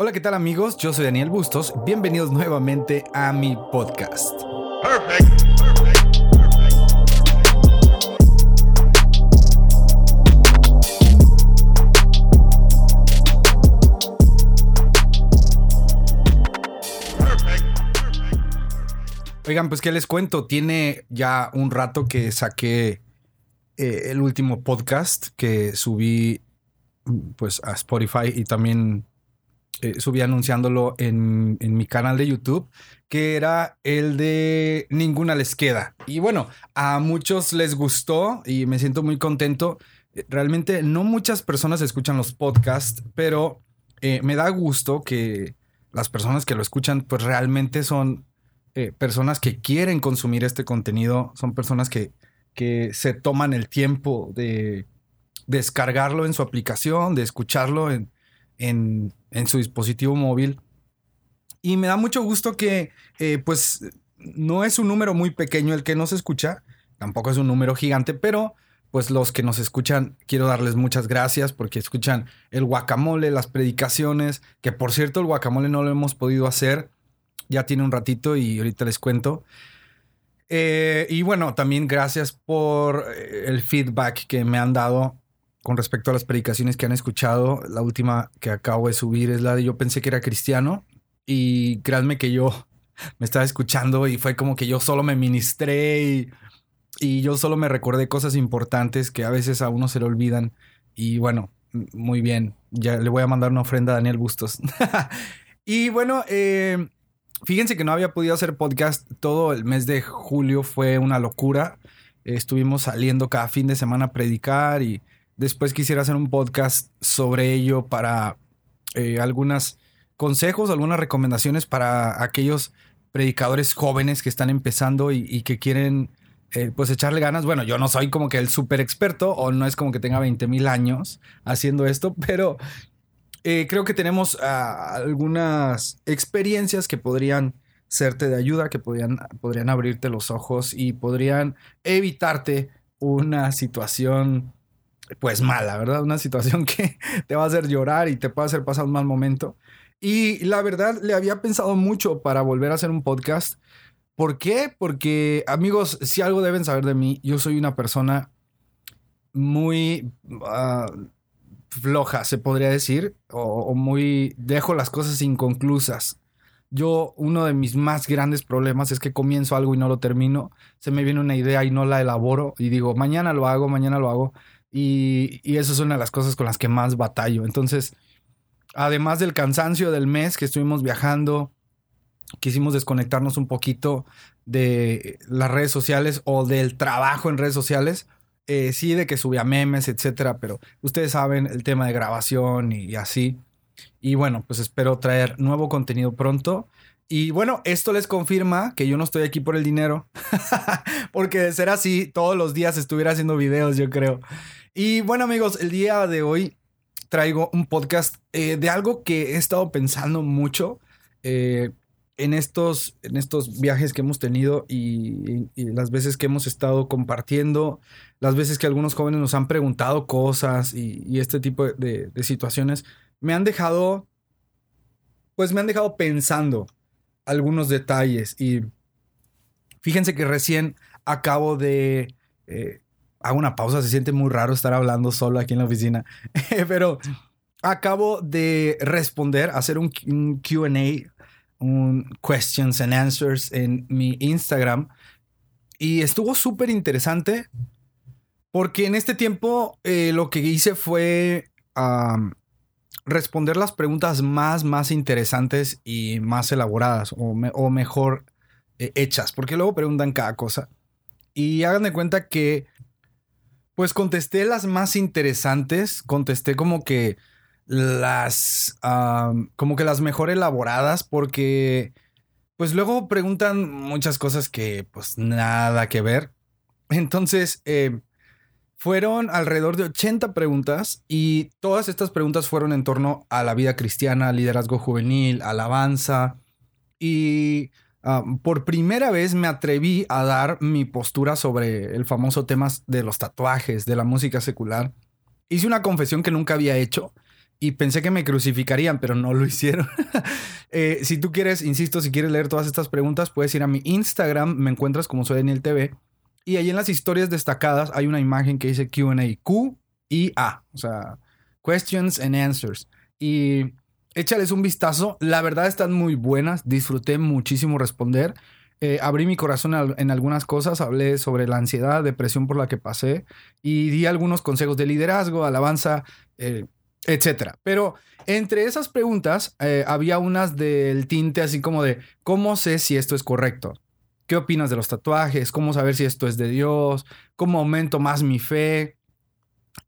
Hola, ¿qué tal amigos? Yo soy Daniel Bustos. Bienvenidos nuevamente a mi podcast. Oigan, pues qué les cuento, tiene ya un rato que saqué eh, el último podcast que subí pues a Spotify y también eh, subí anunciándolo en, en, mi canal de YouTube, que era el de Ninguna les queda. Y bueno, a muchos les gustó y me siento muy contento. Realmente no muchas personas escuchan los podcasts, pero eh, me da gusto que las personas que lo escuchan pues realmente son eh, personas que quieren consumir este contenido, son personas que, que se toman el tiempo de descargarlo en su aplicación, de escucharlo en, en, su dispositivo móvil. Y me da mucho gusto que, eh, pues, no es un número muy pequeño el que nos escucha, tampoco es un número gigante, pero pues los que nos escuchan, quiero darles muchas gracias porque escuchan el guacamole, las predicaciones, que por cierto el guacamole no lo hemos podido hacer ya tiene un ratito y ahorita les cuento. Eh, y bueno, también gracias por eh, el feedback que me han dado con respecto a las predicaciones que han escuchado. La última que acabo de subir es la de yo pensé que era cristiano y créanme que yo me estaba escuchando y fue como que yo solo me ministré y, y yo solo me recordé cosas importantes que a veces a uno se le olvidan. Y bueno, muy bien, ya le voy a mandar una ofrenda a Daniel Bustos. y bueno, eh, Fíjense que no había podido hacer podcast todo el mes de julio, fue una locura. Estuvimos saliendo cada fin de semana a predicar y después quisiera hacer un podcast sobre ello para eh, algunos consejos, algunas recomendaciones para aquellos predicadores jóvenes que están empezando y, que quieren eh, pues echarle ganas. Bueno, yo no soy como que el súper experto o no es como que tenga 20 mil años haciendo esto, pero eh, creo que tenemos ah, algunas experiencias que podrían serte de ayuda, que podrían, podrían abrirte los ojos y podrían evitarte una situación pues mala, ¿verdad? Una situación que te va a hacer llorar y te puede hacer pasar un mal momento. Y la verdad, le había pensado mucho para volver a hacer un podcast. ¿Por qué? Porque, amigos, si algo deben saber de mí, yo soy una persona muy... Ah, floja, se podría decir, o, muy dejo las cosas inconclusas. Yo, uno de mis más grandes problemas es que comienzo algo y no lo termino, se me viene una idea y no la elaboro y digo, mañana lo hago, mañana lo hago. Y, eso es una de las cosas con las que más batallo. Entonces, además del cansancio del mes que estuvimos viajando, quisimos desconectarnos un poquito de las redes sociales o del trabajo en redes sociales eh, sí, de que subía memes, etcétera, pero ustedes saben el tema de grabación y, así. Y bueno, pues espero traer nuevo contenido pronto. Y bueno, esto les confirma que yo no estoy aquí por el dinero, porque de ser así, todos los días estuviera haciendo videos, yo creo. Y bueno, amigos, el día de hoy traigo un podcast eh, de algo que he estado pensando mucho. Eh, en estos, en estos viajes que hemos tenido y, las veces que hemos estado compartiendo, las veces que algunos jóvenes nos han preguntado cosas y, este tipo de, situaciones, me han dejado, pues me han dejado pensando algunos detalles y fíjense que recién acabo de... Eh, hago una pausa, se siente muy raro estar hablando solo aquí en la oficina, pero acabo de responder, hacer un, QA un questions and answers en mi Instagram y estuvo súper interesante porque en este tiempo eh, lo que hice fue responder las preguntas más, más interesantes y más elaboradas o, mejor eh, hechas, porque luego preguntan cada cosa. Y hagan de cuenta que, pues contesté las más interesantes, contesté como que las, como que las mejor elaboradas porque, pues luego preguntan muchas cosas que pues nada que ver. Entonces, eh, fueron alrededor de 80 preguntas y todas estas preguntas fueron en torno a la vida cristiana, liderazgo juvenil, alabanza y por primera vez me atreví a dar mi postura sobre el famoso tema de los tatuajes, de la música secular. Hice una confesión que nunca había hecho y pensé que me crucificarían, pero no lo hicieron. Eh, si tú quieres, insisto, si quieres leer todas estas preguntas, puedes ir a mi Instagram, me encuentras como soy Daniel TV. Y ahí en las historias destacadas hay una imagen que dice QA, Q y A, o sea, questions and answers. Y échales un vistazo, la verdad están muy buenas, disfruté muchísimo responder. Eh, abrí mi corazón en algunas cosas, hablé sobre la ansiedad, depresión por la que pasé y di algunos consejos de liderazgo, alabanza, eh, etcétera. Pero entre esas preguntas eh, había unas del tinte así como de cómo sé si esto es correcto. ¿Qué opinas de los tatuajes? ¿Cómo saber si esto es de Dios? ¿Cómo aumento más mi fe?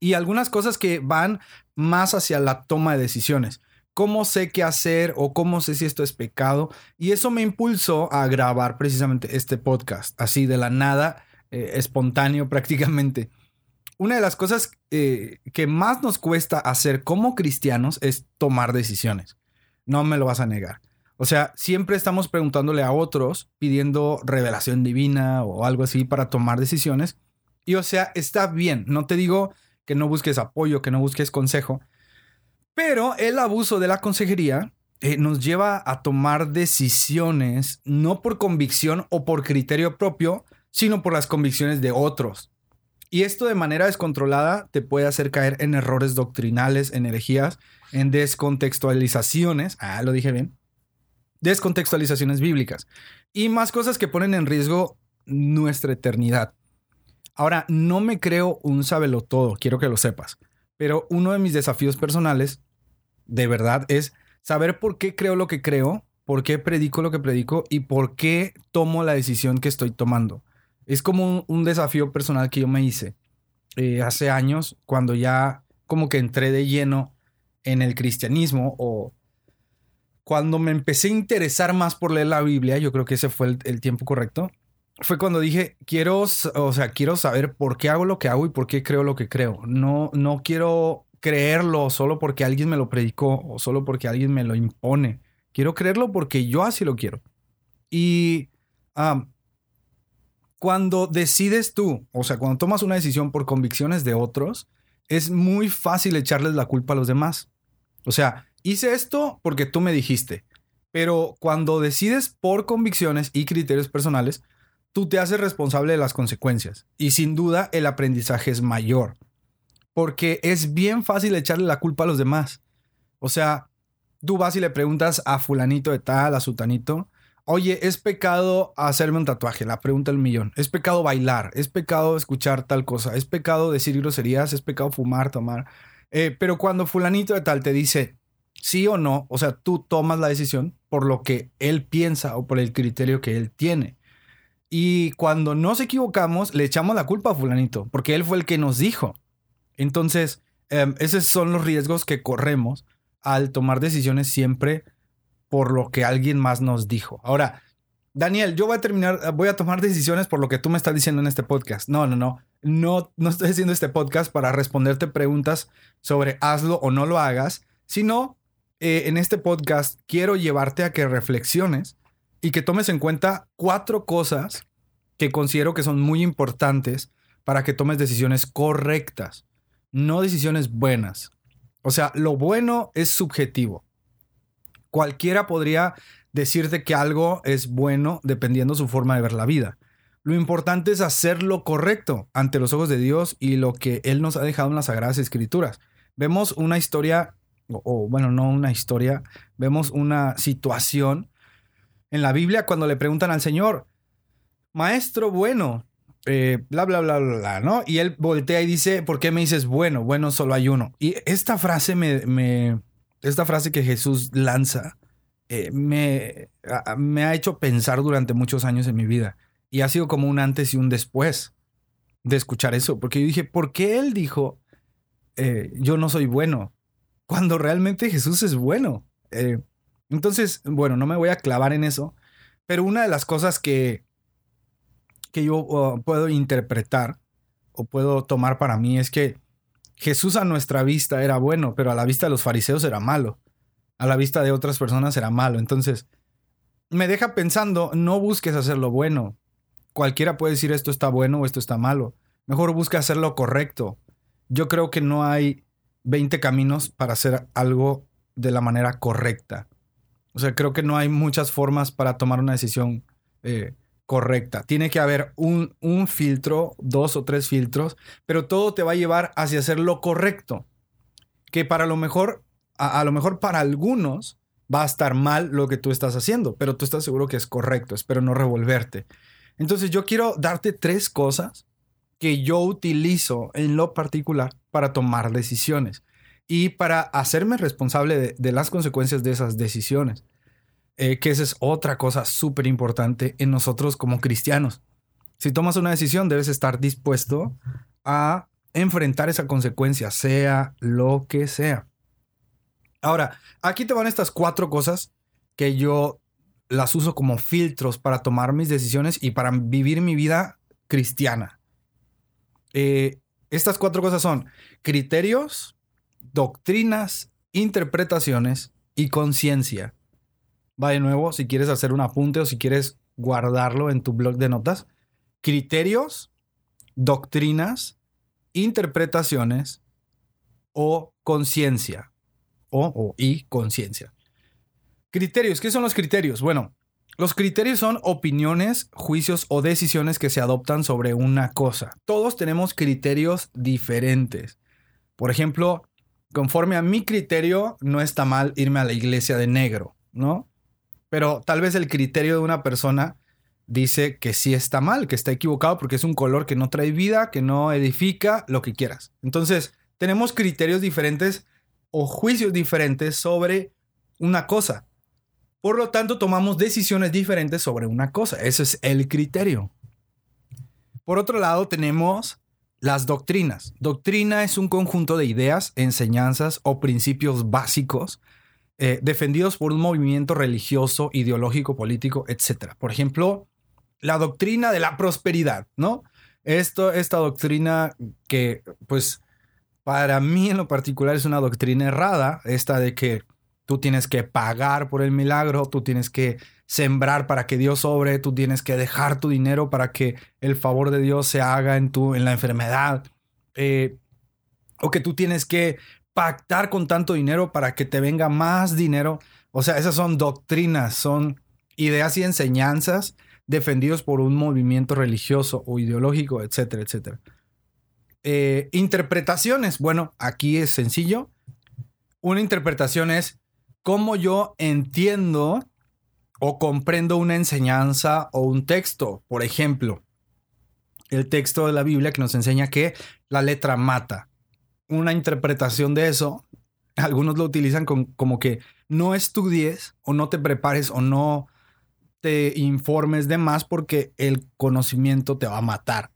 Y algunas cosas que van más hacia la toma de decisiones. ¿Cómo sé qué hacer o cómo sé si esto es pecado? Y eso me impulsó a grabar precisamente este podcast, así de la nada, eh, espontáneo prácticamente una de las cosas eh, que más nos cuesta hacer como cristianos es tomar decisiones. No me lo vas a negar. O sea, siempre estamos preguntándole a otros, pidiendo revelación divina o algo así para tomar decisiones. Y o sea, está bien. No te digo que no busques apoyo, que no busques consejo. Pero el abuso de la consejería eh, nos lleva a tomar decisiones no por convicción o por criterio propio, sino por las convicciones de otros. Y esto de manera descontrolada te puede hacer caer en errores doctrinales, en herejías, en descontextualizaciones. Ah, lo dije bien. Descontextualizaciones bíblicas. Y más cosas que ponen en riesgo nuestra eternidad. Ahora, no me creo un sabelo todo, quiero que lo sepas. Pero uno de mis desafíos personales, de verdad, es saber por qué creo lo que creo, por qué predico lo que predico y por qué tomo la decisión que estoy tomando. Es como un, desafío personal que yo me hice eh, hace años, cuando ya como que entré de lleno en el cristianismo o cuando me empecé a interesar más por leer la Biblia, yo creo que ese fue el, tiempo correcto, fue cuando dije, quiero, o sea, quiero saber por qué hago lo que hago y por qué creo lo que creo. No, no quiero creerlo solo porque alguien me lo predicó o solo porque alguien me lo impone. Quiero creerlo porque yo así lo quiero. Y ah, cuando decides tú, o sea, cuando tomas una decisión por convicciones de otros, es muy fácil echarles la culpa a los demás. O sea, hice esto porque tú me dijiste, pero cuando decides por convicciones y criterios personales, tú te haces responsable de las consecuencias y sin duda el aprendizaje es mayor, porque es bien fácil echarle la culpa a los demás. O sea, tú vas y le preguntas a fulanito de tal, a sutanito, Oye, ¿es pecado hacerme un tatuaje? La pregunta del millón. ¿Es pecado bailar? ¿Es pecado escuchar tal cosa? ¿Es pecado decir groserías? ¿Es pecado fumar, tomar? Eh, pero cuando fulanito de tal te dice sí o no, o sea, tú tomas la decisión por lo que él piensa o por el criterio que él tiene. Y cuando nos equivocamos, le echamos la culpa a fulanito, porque él fue el que nos dijo. Entonces, em, esos son los riesgos que corremos al tomar decisiones siempre por lo que alguien más nos dijo. Ahora, Daniel, yo voy a terminar, voy a tomar decisiones por lo que tú me estás diciendo en este podcast. No, no, no. No, no estoy haciendo este podcast para responderte preguntas sobre hazlo o no lo hagas, sino eh, en este podcast quiero llevarte a que reflexiones y que tomes en cuenta cuatro cosas que considero que son muy importantes para que tomes decisiones correctas, no decisiones buenas. O sea, lo bueno es subjetivo. Cualquiera podría decirte que algo es bueno dependiendo su forma de ver la vida. Lo importante es hacer lo correcto ante los ojos de Dios y lo que Él nos ha dejado en las Sagradas Escrituras. Vemos una historia, o, bueno, no una historia, vemos una situación en la Biblia cuando le preguntan al Señor, Maestro bueno, eh, bla, bla, bla, bla, bla, ¿no? Y Él voltea y dice, ¿por qué me dices bueno? Bueno, solo hay uno. Y esta frase me, esta frase que Jesús lanza eh, me, me ha hecho pensar durante muchos años en mi vida. Y ha sido como un antes y un después de escuchar eso. Porque yo dije, ¿por qué él dijo, eh, yo no soy bueno? Cuando realmente Jesús es bueno. Eh, entonces, bueno, no me voy a clavar en eso. Pero una de las cosas que, que yo uh, puedo interpretar o puedo tomar para mí es que Jesús a nuestra vista era bueno, pero a la vista de los fariseos era malo. A la vista de otras personas era malo. Entonces, me deja pensando, no busques hacer lo bueno. Cualquiera puede decir esto está bueno o esto está malo. Mejor busca hacer lo correcto. Yo creo que no hay 20 caminos para hacer algo de la manera correcta. O sea, creo que no hay muchas formas para tomar una decisión eh, correcta. Tiene que haber un, un, filtro, dos o tres filtros, pero todo te va a llevar hacia hacer lo correcto. Que para lo mejor, a, a lo mejor para algunos va a estar mal lo que tú estás haciendo, pero tú estás seguro que es correcto. Espero no revolverte. Entonces yo quiero darte tres cosas que yo utilizo en lo particular para tomar decisiones y para hacerme responsable de, las consecuencias de esas decisiones. Eh, que esa es otra cosa súper importante en nosotros como cristianos. Si tomas una decisión, debes estar dispuesto a enfrentar esa consecuencia, sea lo que sea. Ahora, aquí te van estas cuatro cosas que yo las uso como filtros para tomar mis decisiones y para vivir mi vida cristiana. Eh, estas cuatro cosas son criterios, doctrinas, interpretaciones y conciencia. Va de nuevo, si quieres hacer un apunte o si quieres guardarlo en tu blog de notas. Criterios, doctrinas, interpretaciones o conciencia. O, o, y conciencia. Criterios, ¿qué son los criterios? Bueno, los criterios son opiniones, juicios o decisiones que se adoptan sobre una cosa. Todos tenemos criterios diferentes. Por ejemplo, conforme a mi criterio, no está mal irme a la iglesia de negro, ¿no? Pero tal vez el criterio de una persona dice que sí está mal, que está equivocado porque es un color que no trae vida, que no edifica, lo que quieras. Entonces, tenemos criterios diferentes o juicios diferentes sobre una cosa. Por lo tanto, tomamos decisiones diferentes sobre una cosa. Ese es el criterio. Por otro lado, tenemos las doctrinas. Doctrina es un conjunto de ideas, enseñanzas o principios básicos eh, defendidos por un movimiento religioso, ideológico, político, etc. Por ejemplo, la doctrina de la prosperidad, ¿no? Esto, esta doctrina que, pues, para mí en lo particular es una doctrina errada, esta de que Tú tienes que pagar por el milagro, tú tienes que sembrar para que Dios sobre, tú tienes que dejar tu dinero para que el favor de Dios se haga en, tu, en la enfermedad. Eh, o que tú tienes que pactar con tanto dinero para que te venga más dinero. O sea, esas son doctrinas, son ideas y enseñanzas defendidos por un movimiento religioso o ideológico, etcétera, etcétera. Eh, interpretaciones. Bueno, aquí es sencillo. Una interpretación es cómo yo entiendo o comprendo una enseñanza o un texto. Por ejemplo, el texto de la Biblia que nos enseña que la letra mata. Una interpretación de eso, algunos lo utilizan como que no estudies o no te prepares o no te informes de más porque el conocimiento te va a matar.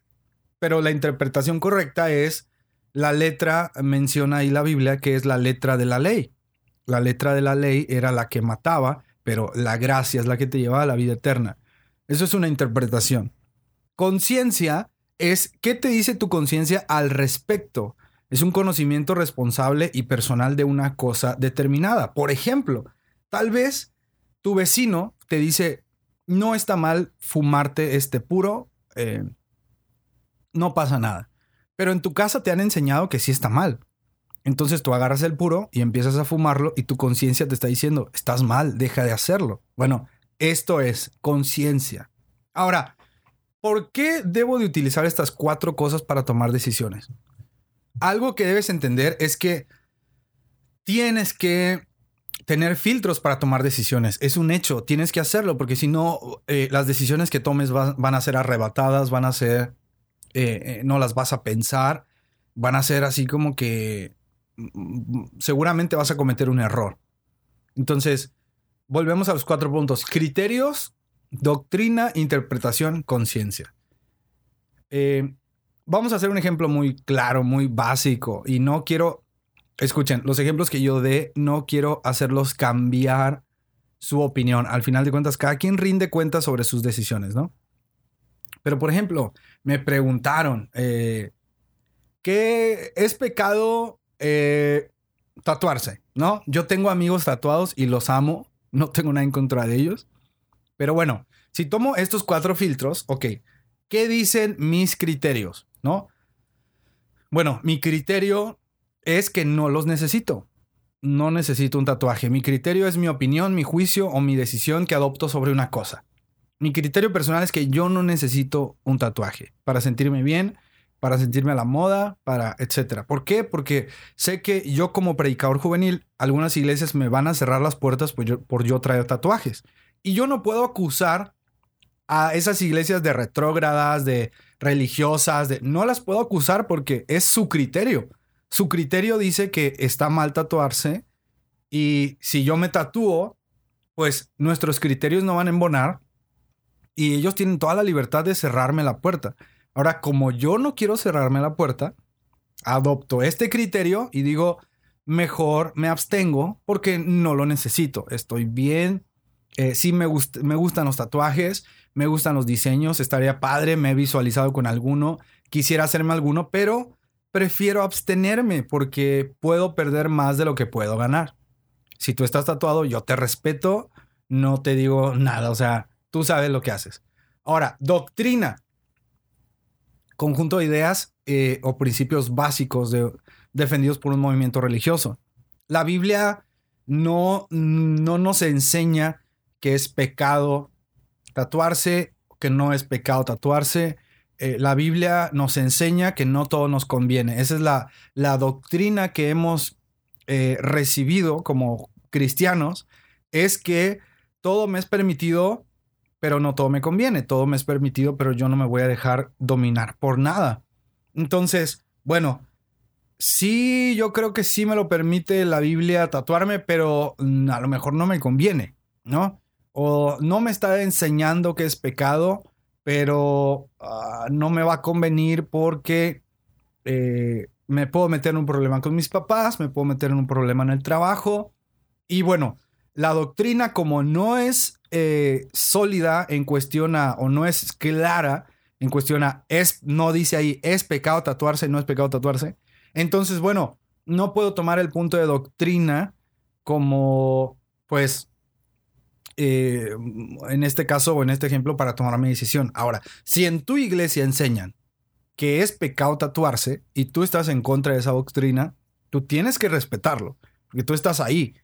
Pero la interpretación correcta es la letra, menciona ahí la Biblia, que es la letra de la ley. La letra de la ley era la que mataba, pero la gracia es la que te lleva a la vida eterna. Eso es una interpretación. Conciencia es qué te dice tu conciencia al respecto. Es un conocimiento responsable y personal de una cosa determinada. Por ejemplo, tal vez tu vecino te dice, no está mal fumarte este puro, eh, no pasa nada. Pero en tu casa te han enseñado que sí está mal. Entonces tú agarras el puro y empiezas a fumarlo y tu conciencia te está diciendo, estás mal, deja de hacerlo. Bueno, esto es conciencia. Ahora, ¿por qué debo de utilizar estas cuatro cosas para tomar decisiones? Algo que debes entender es que tienes que tener filtros para tomar decisiones. Es un hecho, tienes que hacerlo porque si no, eh, las decisiones que tomes van, a ser arrebatadas, van a ser, eh, eh, no las vas a pensar, van a ser así como que seguramente vas a cometer un error. Entonces, volvemos a los cuatro puntos. Criterios, doctrina, interpretación, conciencia. Eh, vamos a hacer un ejemplo muy claro, muy básico. Y no quiero, escuchen, los ejemplos que yo dé, no quiero hacerlos cambiar su opinión. Al final de cuentas, cada quien rinde cuentas sobre sus decisiones, ¿no? Pero, por ejemplo, me preguntaron, eh, ¿qué es pecado eh, tatuarse, ¿no? Yo tengo amigos tatuados y los amo, no tengo nada en contra de ellos. Pero bueno, si tomo estos cuatro filtros, ok, ¿qué dicen mis criterios, no? Bueno, mi criterio es que no los necesito. No necesito un tatuaje. Mi criterio es mi opinión, mi juicio o mi decisión que adopto sobre una cosa. Mi criterio personal es que yo no necesito un tatuaje para sentirme bien, para sentirme a la moda, para etcétera. ¿Por qué? Porque sé que yo como predicador juvenil, algunas iglesias me van a cerrar las puertas por yo, por yo traer tatuajes. Y yo no puedo acusar a esas iglesias de retrógradas, de religiosas, de no las puedo acusar porque es su criterio. Su criterio dice que está mal tatuarse y si yo me tatúo, pues nuestros criterios no van a embonar y ellos tienen toda la libertad de cerrarme la puerta. Ahora, como yo no quiero cerrarme la puerta, adopto este criterio y digo, mejor me abstengo porque no lo necesito. Estoy bien. Eh, sí me, me gustan los tatuajes, me gustan los diseños, estaría padre, me he visualizado con alguno, quisiera hacerme alguno, pero prefiero abstenerme porque puedo perder más de lo que puedo ganar. Si tú estás tatuado, yo te respeto, no te digo nada, o sea, Tú sabes lo que haces. Ahora, doctrina. Conjunto de ideas eh, o principios básicos defendidos por un movimiento religioso. La Biblia no, no nos enseña que es pecado tatuarse, que no es pecado tatuarse. Eh, la Biblia nos enseña que no todo nos conviene. Esa es la, la doctrina que hemos eh, recibido como cristianos, es que todo me es permitido pero no todo me conviene, todo me es permitido, pero yo no me voy a dejar dominar por nada. Entonces, bueno, sí, yo creo que sí me lo permite la Biblia tatuarme, pero mm, a lo mejor no me conviene, ¿no? O no me está enseñando que es pecado, pero ah, no me va a convenir porque eh, me puedo meter en un problema con mis papás, me puedo meter en un problema en el trabajo. Y bueno, la doctrina como no es eh, sólida en cuestión a, o no es clara en cuestión a, es, no dice ahí, es pecado tatuarse, no es pecado tatuarse. Entonces, bueno, no puedo tomar el punto de doctrina como, pues, eh, en este caso o en este ejemplo para tomar mi decisión. Ahora, si en tu iglesia enseñan que es pecado tatuarse y tú estás en contra de esa doctrina, tú tienes que respetarlo, porque tú estás ahí.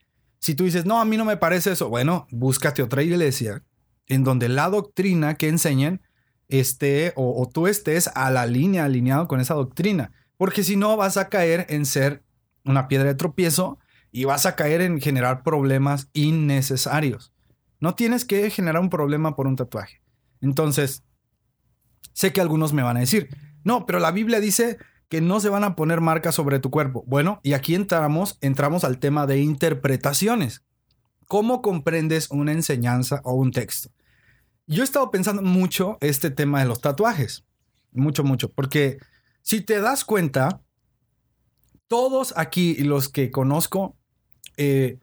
Si tú dices, no, a mí no me parece eso, bueno, búscate otra iglesia en donde la doctrina que enseñan esté o, tú estés a la línea, alineado con esa doctrina. Porque si no, vas a caer en ser una piedra de tropiezo y vas a caer en generar problemas innecesarios. No tienes que generar un problema por un tatuaje. Entonces, sé que algunos me van a decir, no, pero la Biblia dice que no se van a poner marcas sobre tu cuerpo. Bueno, y aquí entramos, entramos al tema de interpretaciones. ¿Cómo comprendes una enseñanza o un texto? Yo he estado pensando mucho este tema de los tatuajes. Mucho, mucho. Porque si te das cuenta, todos aquí, los que conozco, eh,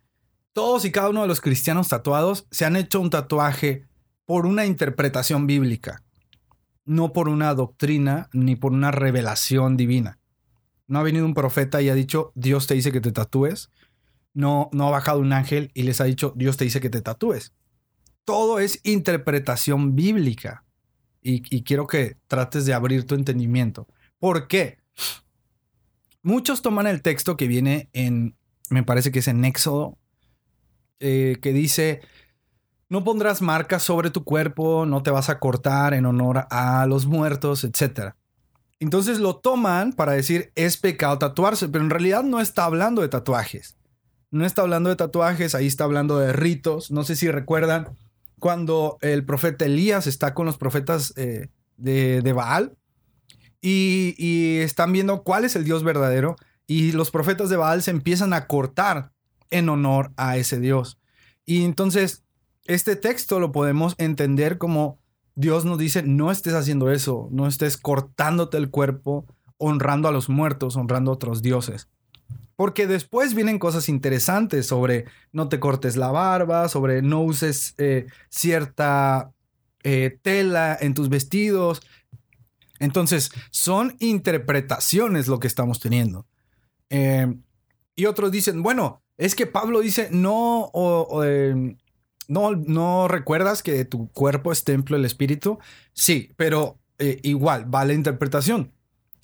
todos y cada uno de los cristianos tatuados se han hecho un tatuaje por una interpretación bíblica no por una doctrina ni por una revelación divina. No ha venido un profeta y ha dicho, Dios te dice que te tatúes. No, no ha bajado un ángel y les ha dicho, Dios te dice que te tatúes. Todo es interpretación bíblica. Y, quiero que trates de abrir tu entendimiento. ¿Por qué? Muchos toman el texto que viene en, me parece que es en Éxodo, eh, que dice, no pondrás marcas sobre tu cuerpo, no te vas a cortar en honor a los muertos, etc. Entonces lo toman para decir es pecado tatuarse, pero en realidad no está hablando de tatuajes. No está hablando de tatuajes, ahí está hablando de ritos. No sé si recuerdan cuando el profeta Elías está con los profetas eh, de, Baal y, y están viendo cuál es el Dios verdadero y los profetas de Baal se empiezan a cortar en honor a ese Dios. Y entonces este texto lo podemos entender como Dios nos dice, no estés haciendo eso, no estés cortándote el cuerpo, honrando a los muertos, honrando a otros dioses. Porque después vienen cosas interesantes sobre no te cortes la barba, sobre no uses eh, cierta eh, tela en tus vestidos. Entonces, son interpretaciones lo que estamos teniendo. Eh, y otros dicen, bueno, es que Pablo dice, no, o, ¿No, ¿No recuerdas que tu cuerpo es templo del espíritu? Sí, pero eh, igual, va la interpretación.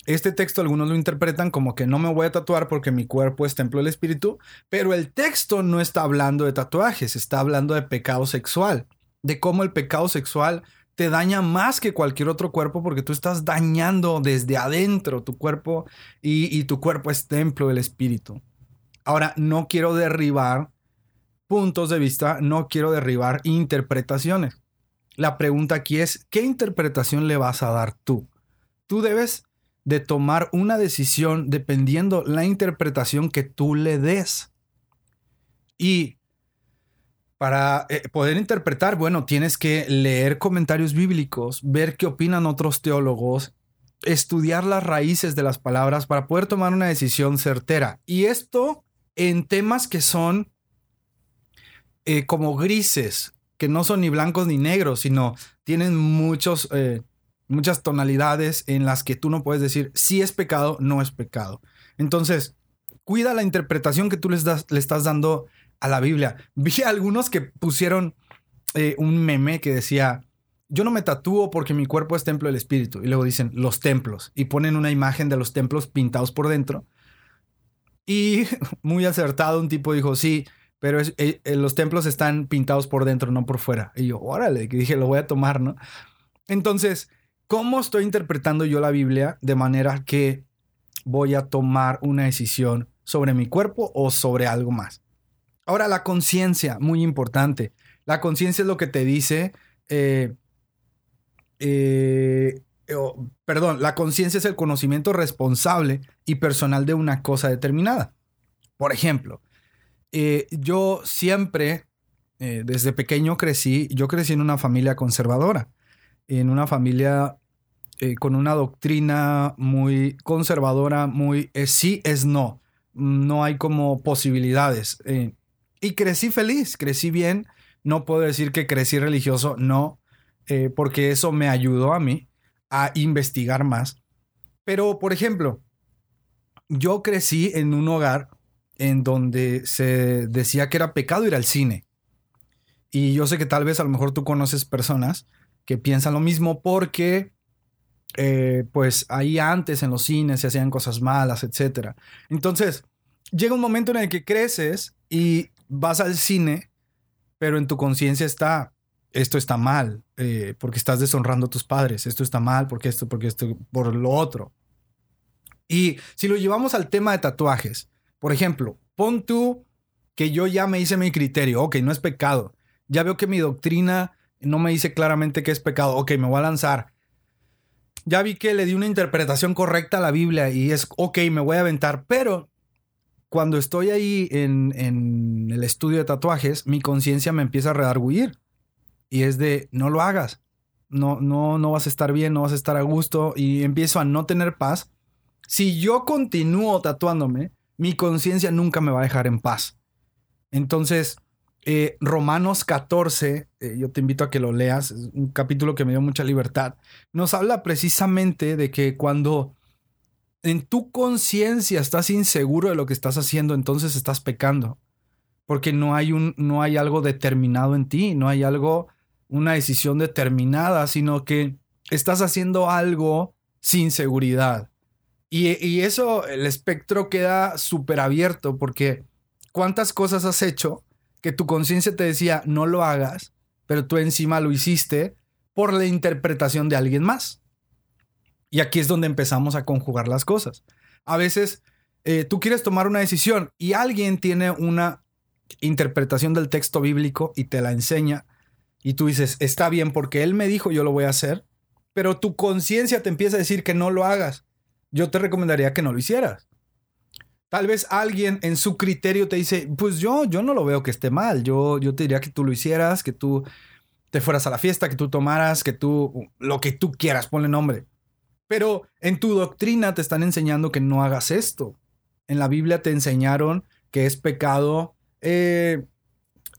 este texto algunos lo interpretan como que no me voy a tatuar porque mi cuerpo es templo del espíritu, pero el texto no está hablando de tatuajes, está hablando de pecado sexual, de cómo el pecado sexual te daña más que cualquier otro cuerpo porque tú estás dañando desde adentro tu cuerpo y, y tu cuerpo es templo del espíritu. Ahora, no quiero derribar puntos de vista, no quiero derribar interpretaciones. La pregunta aquí es, ¿qué interpretación le vas a dar tú? Tú debes de tomar una decisión dependiendo la interpretación que tú le des. Y para eh, poder interpretar, bueno, tienes que leer comentarios bíblicos, ver qué opinan otros teólogos, estudiar las raíces de las palabras para poder tomar una decisión certera. Y esto en temas que son eh, como grises, que no son ni blancos ni negros, sino tienen muchos... Eh, muchas tonalidades en las que tú no puedes decir si es pecado, no es pecado. Entonces, cuida la interpretación que tú les das, le estás dando a la Biblia. Vi algunos que pusieron eh, un meme que decía, yo no me tatúo porque mi cuerpo es templo del Espíritu. Y luego dicen los templos y ponen una imagen de los templos pintados por dentro. Y muy acertado, un tipo dijo, sí, pero eh, eh, los templos están pintados por dentro, no por fuera. Y yo, órale, que dije, lo voy a tomar, ¿no? Entonces, ¿Cómo estoy interpretando yo la Biblia de manera que voy a tomar una decisión sobre mi cuerpo o sobre algo más? Ahora, la conciencia, muy importante. La conciencia es lo que te dice, eh, perdón, la conciencia es el conocimiento responsable y personal de una cosa determinada. Por ejemplo, eh, yo siempre, desde pequeño crecí, yo crecí en una familia conservadora en una familia eh, con una doctrina muy conservadora, muy sí es no. No hay como posibilidades. Eh, y crecí feliz, crecí bien. No puedo decir que crecí religioso, no, eh, porque eso me ayudó a mí a investigar más. Pero, por ejemplo, yo crecí en un hogar en donde se decía que era pecado ir al cine. Y yo sé que tal vez a lo mejor tú conoces personas que piensan lo mismo porque eh, pues ahí antes en los cines se hacían cosas malas, etc. Entonces, llega un momento en el que creces y vas al cine, pero en tu conciencia está, esto está mal, eh, porque estás deshonrando a tus padres, esto está mal, porque esto, porque esto, por lo otro. Y si lo llevamos al tema de tatuajes, por ejemplo, pon tú que yo ya me hice mi criterio, ok, no es pecado, ya veo que mi doctrina no me dice claramente que es pecado. Ok, me voy a lanzar. Ya vi que le di una interpretación correcta a la Biblia y es, ok, me voy a aventar, pero cuando estoy ahí en, el estudio de tatuajes, mi conciencia me empieza a redarguir y es de, no lo hagas, no, no, no vas a estar bien, no vas a estar a gusto y empiezo a no tener paz. Si yo continúo tatuándome, mi conciencia nunca me va a dejar en paz. Entonces, eh, Romanos 14, eh, yo te invito a que lo leas, es un capítulo que me dio mucha libertad, nos habla precisamente de que cuando en tu conciencia estás inseguro de lo que estás haciendo, entonces estás pecando, porque no hay, un, no hay algo determinado en ti, no hay algo, una decisión determinada, sino que estás haciendo algo sin seguridad. Y, eso, el espectro queda súper abierto, porque ¿cuántas cosas has hecho? que tu conciencia te decía no lo hagas, pero tú encima lo hiciste por la interpretación de alguien más. Y aquí es donde empezamos a conjugar las cosas. A veces eh, tú quieres tomar una decisión y alguien tiene una interpretación del texto bíblico y te la enseña y tú dices, está bien porque él me dijo yo lo voy a hacer, pero tu conciencia te empieza a decir que no lo hagas. Yo te recomendaría que no lo hicieras. Tal vez alguien en su criterio te dice, pues yo, yo no lo veo que esté mal, yo, yo te diría que tú lo hicieras, que tú te fueras a la fiesta, que tú tomaras, que tú, lo que tú quieras, ponle nombre. Pero en tu doctrina te están enseñando que no hagas esto. En la Biblia te enseñaron que es pecado eh,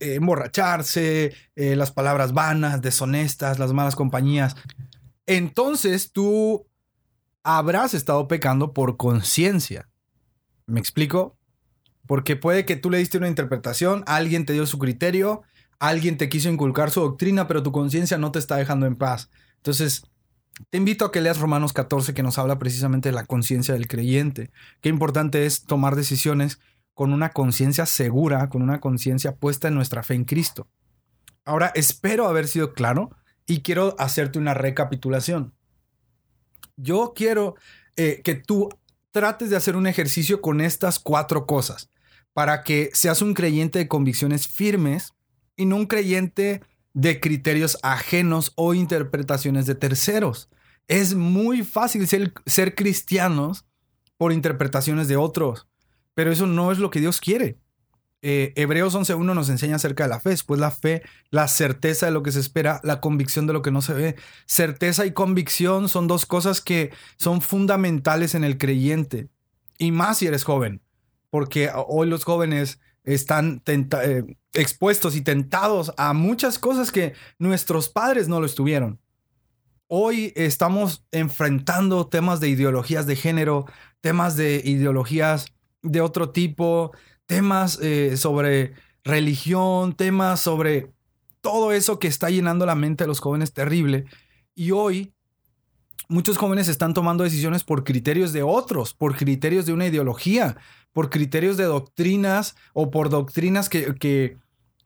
eh, emborracharse, eh, las palabras vanas, deshonestas, las malas compañías. Entonces tú habrás estado pecando por conciencia. ¿Me explico? Porque puede que tú le diste una interpretación, alguien te dio su criterio, alguien te quiso inculcar su doctrina, pero tu conciencia no te está dejando en paz. Entonces, Te invito a que leas Romanos 14 que nos habla precisamente de la conciencia del creyente. Qué importante es tomar decisiones con una conciencia segura, con una conciencia puesta en nuestra fe en Cristo. Ahora, espero haber sido claro y quiero hacerte una recapitulación. Yo quiero eh, que tú trates de hacer un ejercicio con estas cuatro cosas para que seas un creyente de convicciones firmes y no un creyente de criterios ajenos o interpretaciones de terceros. Es muy fácil ser, ser cristianos por interpretaciones de otros, pero eso no es lo que Dios quiere. Eh, Hebreos 11.1 nos enseña acerca de la fe. Pues la fe, la certeza de lo que se espera, la convicción de lo que no se ve. Certeza y convicción son dos cosas que son fundamentales en el creyente. Y más si eres joven, porque hoy los jóvenes están eh, expuestos y tentados a muchas cosas que nuestros padres no lo estuvieron. Hoy estamos enfrentando temas de ideologías de género, temas de ideologías de otro tipo, temas eh, sobre religión, temas sobre todo eso que está llenando la mente de los jóvenes terrible. Y hoy muchos jóvenes están tomando decisiones por criterios de otros, por criterios de una ideología, por criterios de doctrinas o por doctrinas que,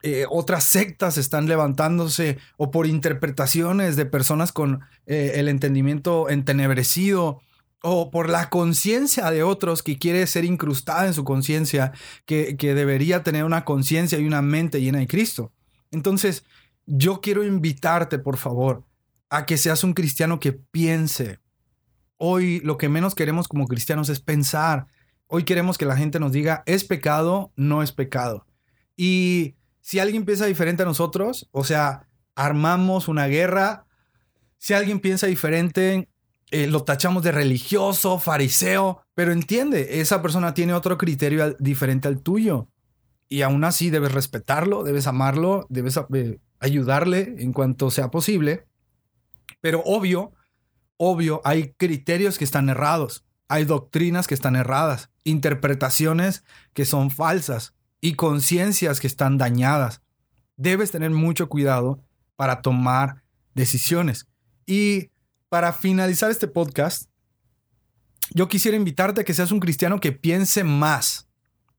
eh, otras sectas están levantándose o por interpretaciones de personas con eh, el entendimiento entenebrecido o por la conciencia de otros que quiere ser incrustada en su conciencia, que, que debería tener una conciencia y una mente llena de Cristo. Entonces, yo quiero invitarte, por favor, a que seas un cristiano que piense. Hoy lo que menos queremos como cristianos es pensar, Hoy queremos que la gente nos diga, es pecado, no es pecado. Y si alguien piensa diferente a nosotros, o sea, armamos una guerra, si alguien piensa diferente, eh, lo tachamos de religioso, fariseo, pero entiende, esa persona tiene otro criterio diferente al tuyo. Y aún así debes respetarlo, debes amarlo, debes eh, ayudarle en cuanto sea posible. Pero obvio, obvio, hay criterios que están errados. Hay doctrinas que están erradas, interpretaciones que son falsas y conciencias que están dañadas. Debes tener mucho cuidado para tomar decisiones. Y para finalizar este podcast, yo quisiera invitarte a que seas un cristiano que piense más,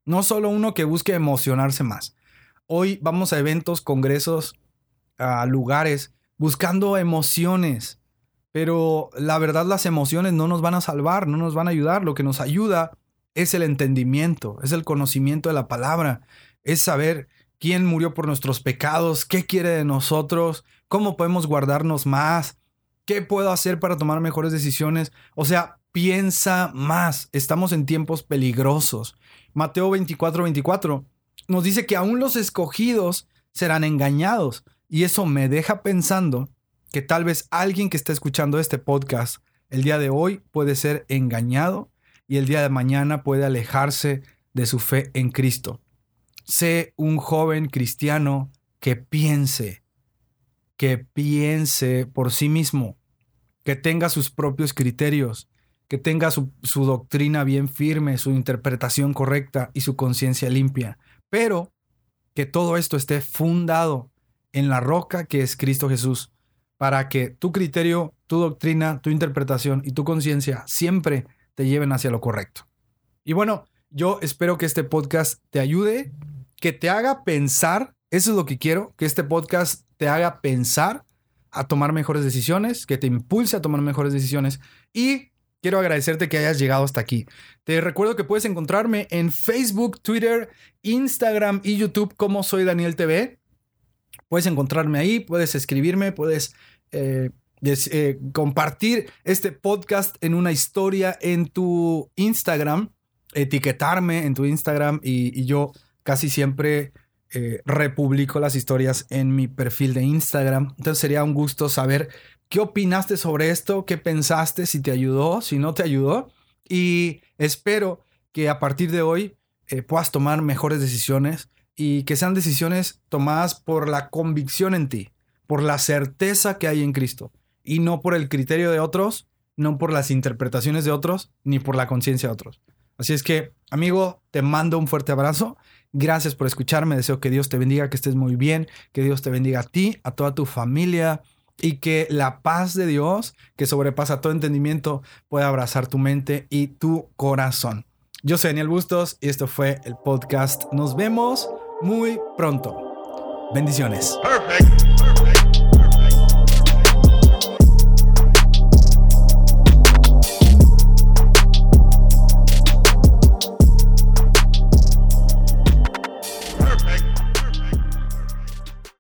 no solo uno que busque emocionarse más. Hoy vamos a eventos, congresos, a lugares buscando emociones, pero la verdad las emociones no nos van a salvar, no nos van a ayudar. Lo que nos ayuda es el entendimiento, es el conocimiento de la palabra, es saber quién murió por nuestros pecados, qué quiere de nosotros, cómo podemos guardarnos más, qué puedo hacer para tomar mejores decisiones. O sea, piensa más. Estamos en tiempos peligrosos. Mateo 24, 24 nos dice que aún los escogidos serán engañados. Y eso me deja pensando que tal vez alguien que está escuchando este podcast el día de hoy puede ser engañado y el día de mañana puede alejarse de su fe en Cristo. Sé un joven cristiano que piense, que piense por sí mismo, que tenga sus propios criterios, que tenga su, doctrina bien firme, su interpretación correcta y su conciencia limpia, pero que todo esto esté fundado en la roca que es Cristo Jesús para que tu criterio, tu doctrina, tu interpretación y tu conciencia siempre te lleven hacia lo correcto. Y bueno, yo espero que este podcast te ayude, que te haga pensar, eso es lo que quiero, que este podcast te haga pensar a tomar mejores decisiones, que te impulse a tomar mejores decisiones y quiero agradecerte que hayas llegado hasta aquí. Te recuerdo que puedes encontrarme en Facebook, Twitter, Instagram y YouTube como soy Daniel TV. Puedes encontrarme ahí, puedes escribirme, puedes eh, eh, compartir este podcast en una historia en tu Instagram, etiquetarme en tu Instagram y, yo casi siempre eh, republico las historias en mi perfil de Instagram. Entonces sería un gusto saber qué opinaste sobre esto, qué pensaste, si te ayudó, si no te ayudó. Y espero que a partir de hoy puedas tomar mejores decisiones y que sean decisiones tomadas por la convicción en ti, por la certeza que hay en Cristo y no por el criterio de otros, no por las interpretaciones de otros, ni por la conciencia de otros. Así es que, amigo, te mando un fuerte abrazo. Gracias por escucharme. Deseo que Dios te bendiga, que estés muy bien, que Dios te bendiga a ti, a toda tu familia, y que la paz de Dios, que sobrepasa todo entendimiento, pueda abrazar tu mente y tu corazón. Yo soy Daniel Bustos y esto fue el podcast. Nos vemos muy pronto. Bendiciones.